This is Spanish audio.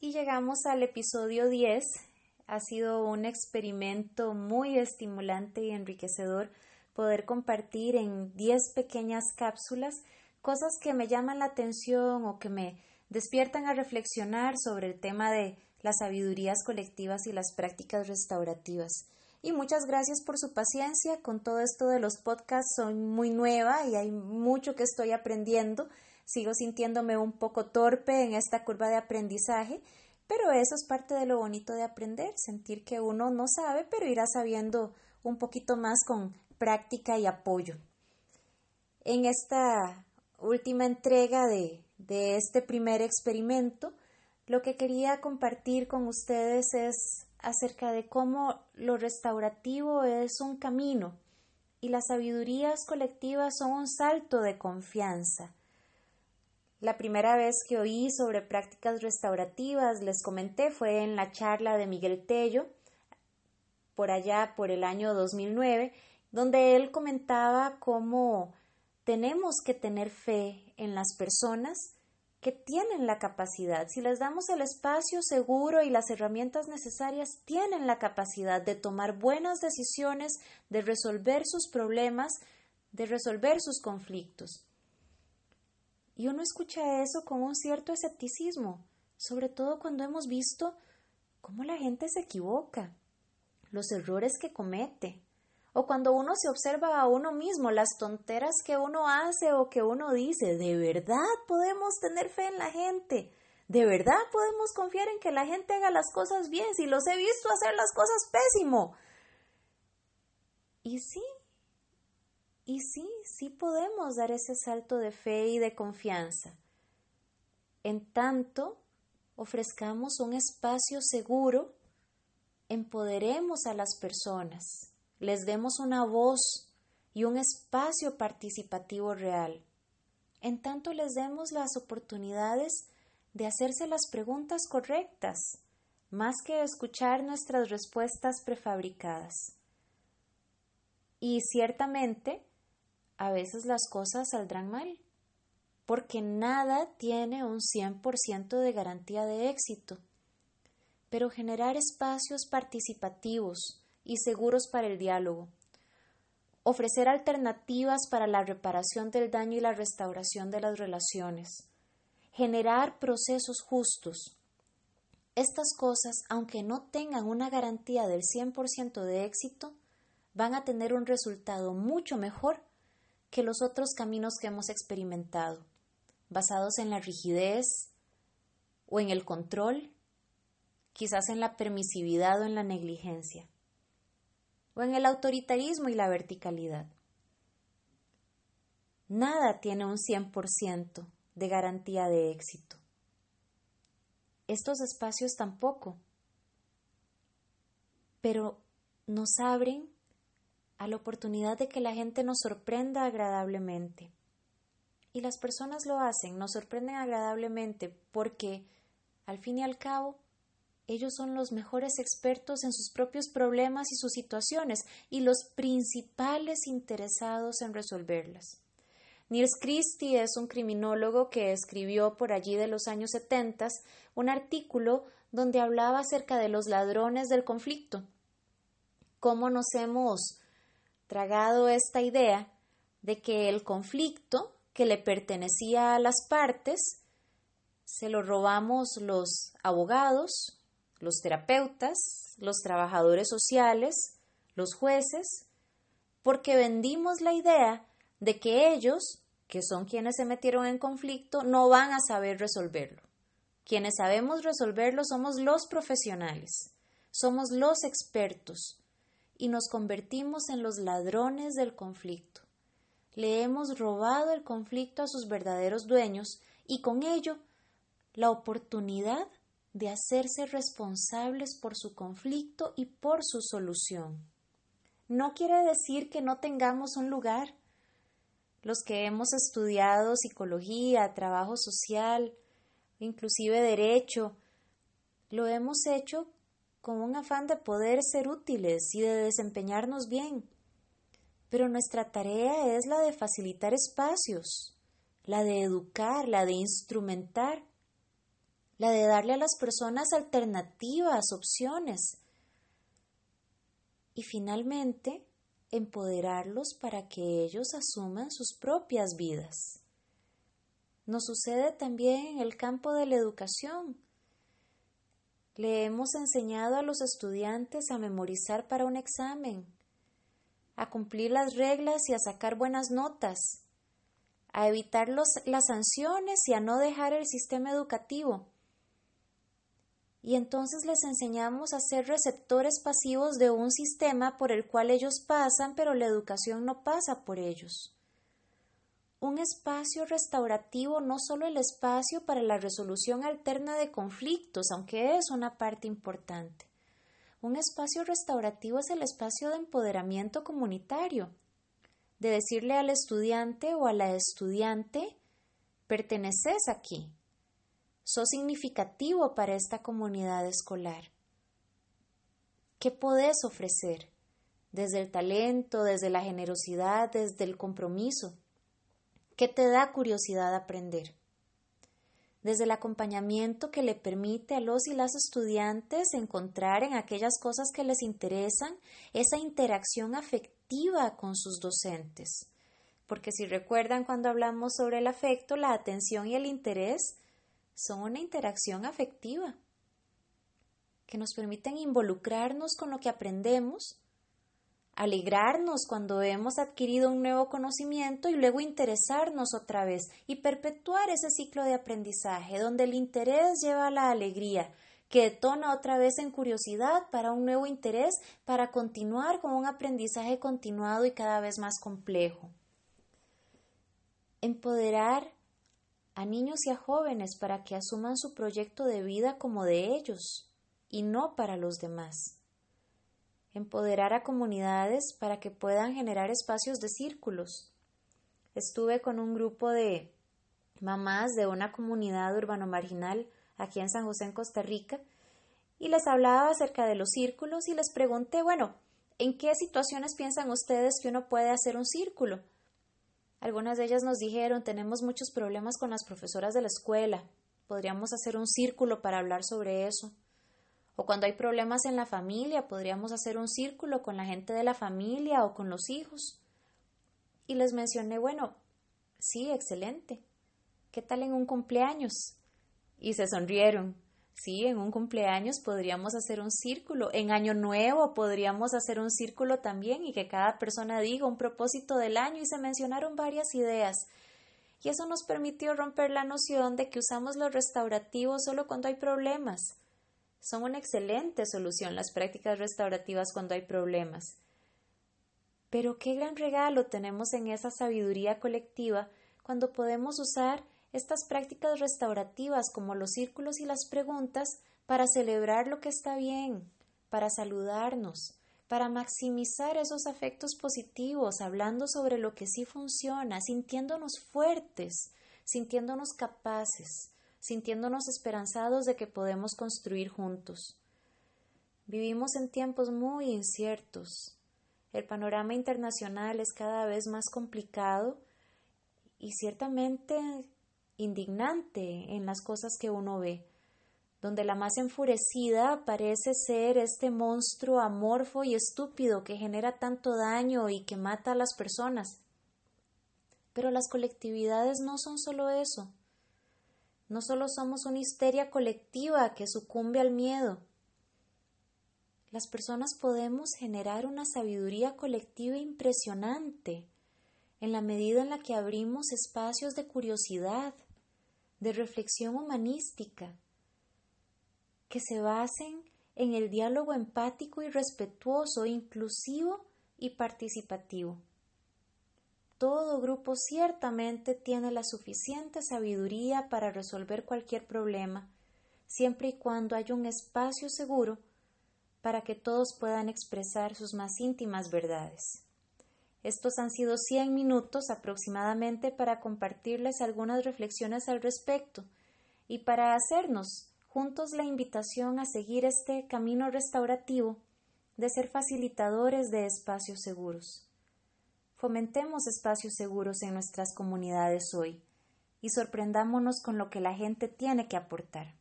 y llegamos al episodio 10. Ha sido un experimento muy estimulante y enriquecedor poder compartir en 10 pequeñas cápsulas cosas que me llaman la atención o que me despiertan a reflexionar sobre el tema de las sabidurías colectivas y las prácticas restaurativas. Y muchas gracias por su paciencia con todo esto de los podcasts. Soy muy nueva y hay mucho que estoy aprendiendo. Sigo sintiéndome un poco torpe en esta curva de aprendizaje, pero eso es parte de lo bonito de aprender, sentir que uno no sabe, pero irá sabiendo un poquito más con práctica y apoyo. En esta última entrega de, este primer experimento, lo que quería compartir con ustedes es acerca de cómo lo restaurativo es un camino y las sabidurías colectivas son un salto de confianza. La primera vez que oí sobre prácticas restaurativas, les comenté, fue en la charla de Miguel Tello, por allá por el año 2009, donde él comentaba cómo tenemos que tener fe en las personas que tienen la capacidad, si les damos el espacio seguro y las herramientas necesarias, tienen la capacidad de tomar buenas decisiones, de resolver sus problemas, de resolver sus conflictos. Y uno escucha eso con un cierto escepticismo, sobre todo cuando hemos visto cómo la gente se equivoca, los errores que comete, o cuando uno se observa a uno mismo, las tonteras que uno hace o que uno dice, ¿de verdad podemos tener fe en la gente? ¿De verdad podemos confiar en que la gente haga las cosas bien si los he visto hacer las cosas pésimo? Y sí, y sí, sí podemos dar ese salto de fe y de confianza. En tanto, ofrezcamos un espacio seguro, empoderemos a las personas les demos una voz y un espacio participativo real. En tanto les demos las oportunidades de hacerse las preguntas correctas, más que escuchar nuestras respuestas prefabricadas. Y ciertamente, a veces las cosas saldrán mal, porque nada tiene un 100% de garantía de éxito. Pero generar espacios participativos, y seguros para el diálogo, ofrecer alternativas para la reparación del daño y la restauración de las relaciones, generar procesos justos. Estas cosas, aunque no tengan una garantía del 100% de éxito, van a tener un resultado mucho mejor que los otros caminos que hemos experimentado, basados en la rigidez o en el control, quizás en la permisividad o en la negligencia o en el autoritarismo y la verticalidad. Nada tiene un 100% de garantía de éxito. Estos espacios tampoco, pero nos abren a la oportunidad de que la gente nos sorprenda agradablemente. Y las personas lo hacen, nos sorprenden agradablemente porque, al fin y al cabo, ellos son los mejores expertos en sus propios problemas y sus situaciones y los principales interesados en resolverlas. Niels Christie es un criminólogo que escribió por allí de los años 70 un artículo donde hablaba acerca de los ladrones del conflicto. Cómo nos hemos tragado esta idea de que el conflicto que le pertenecía a las partes se lo robamos los abogados, los terapeutas, los trabajadores sociales, los jueces, porque vendimos la idea de que ellos, que son quienes se metieron en conflicto, no van a saber resolverlo. Quienes sabemos resolverlo somos los profesionales, somos los expertos y nos convertimos en los ladrones del conflicto. Le hemos robado el conflicto a sus verdaderos dueños y con ello la oportunidad de hacerse responsables por su conflicto y por su solución. No quiere decir que no tengamos un lugar. Los que hemos estudiado psicología, trabajo social, inclusive derecho, lo hemos hecho con un afán de poder ser útiles y de desempeñarnos bien. Pero nuestra tarea es la de facilitar espacios, la de educar, la de instrumentar la de darle a las personas alternativas, opciones. Y finalmente, empoderarlos para que ellos asuman sus propias vidas. Nos sucede también en el campo de la educación. Le hemos enseñado a los estudiantes a memorizar para un examen, a cumplir las reglas y a sacar buenas notas, a evitar las sanciones y a no dejar el sistema educativo. Y entonces les enseñamos a ser receptores pasivos de un sistema por el cual ellos pasan, pero la educación no pasa por ellos. Un espacio restaurativo no solo el espacio para la resolución alterna de conflictos, aunque es una parte importante. Un espacio restaurativo es el espacio de empoderamiento comunitario, de decirle al estudiante o a la estudiante, perteneces aquí, sos significativo para esta comunidad escolar. ¿Qué podés ofrecer? Desde el talento, desde la generosidad, desde el compromiso. ¿Qué te da curiosidad aprender? Desde el acompañamiento que le permite a los y las estudiantes encontrar en aquellas cosas que les interesan esa interacción afectiva con sus docentes. Porque si recuerdan cuando hablamos sobre el afecto, la atención y el interés son una interacción afectiva que nos permiten involucrarnos con lo que aprendemos, alegrarnos cuando hemos adquirido un nuevo conocimiento y luego interesarnos otra vez y perpetuar ese ciclo de aprendizaje donde el interés lleva a la alegría, que detona otra vez en curiosidad para un nuevo interés para continuar con un aprendizaje continuado y cada vez más complejo. Empoderar a niños y a jóvenes para que asuman su proyecto de vida como de ellos y no para los demás. Empoderar a comunidades para que puedan generar espacios de círculos. Estuve con un grupo de mamás de una comunidad urbano marginal aquí en San José, en Costa Rica, y les hablaba acerca de los círculos y les pregunté, bueno, ¿en qué situaciones piensan ustedes que uno puede hacer un círculo? Algunas de ellas nos dijeron, tenemos muchos problemas con las profesoras de la escuela, podríamos hacer un círculo para hablar sobre eso. O cuando hay problemas en la familia, podríamos hacer un círculo con la gente de la familia o con los hijos. Y les mencioné, bueno, sí, excelente. ¿Qué tal en un cumpleaños? Y se sonrieron. Sí, en un cumpleaños podríamos hacer un círculo, en año nuevo podríamos hacer un círculo también y que cada persona diga un propósito del año y se mencionaron varias ideas. Y eso nos permitió romper la noción de que usamos los restaurativos solo cuando hay problemas. Son una excelente solución las prácticas restaurativas cuando hay problemas. Pero qué gran regalo tenemos en esa sabiduría colectiva cuando podemos usar estas prácticas restaurativas como los círculos y las preguntas para celebrar lo que está bien, para saludarnos, para maximizar esos afectos positivos, hablando sobre lo que sí funciona, sintiéndonos fuertes, sintiéndonos capaces, sintiéndonos esperanzados de que podemos construir juntos. Vivimos en tiempos muy inciertos. El panorama internacional es cada vez más complicado y ciertamente indignante en las cosas que uno ve, donde la más enfurecida parece ser este monstruo amorfo y estúpido que genera tanto daño y que mata a las personas. Pero las colectividades no son solo eso. No solo somos una histeria colectiva que sucumbe al miedo. Las personas podemos generar una sabiduría colectiva impresionante en la medida en la que abrimos espacios de curiosidad, de reflexión humanística, que se basen en el diálogo empático y respetuoso, inclusivo y participativo. Todo grupo ciertamente tiene la suficiente sabiduría para resolver cualquier problema, siempre y cuando haya un espacio seguro para que todos puedan expresar sus más íntimas verdades. Estos han sido 100 minutos aproximadamente para compartirles algunas reflexiones al respecto y para hacernos juntos la invitación a seguir este camino restaurativo de ser facilitadores de espacios seguros. Fomentemos espacios seguros en nuestras comunidades hoy y sorprendámonos con lo que la gente tiene que aportar.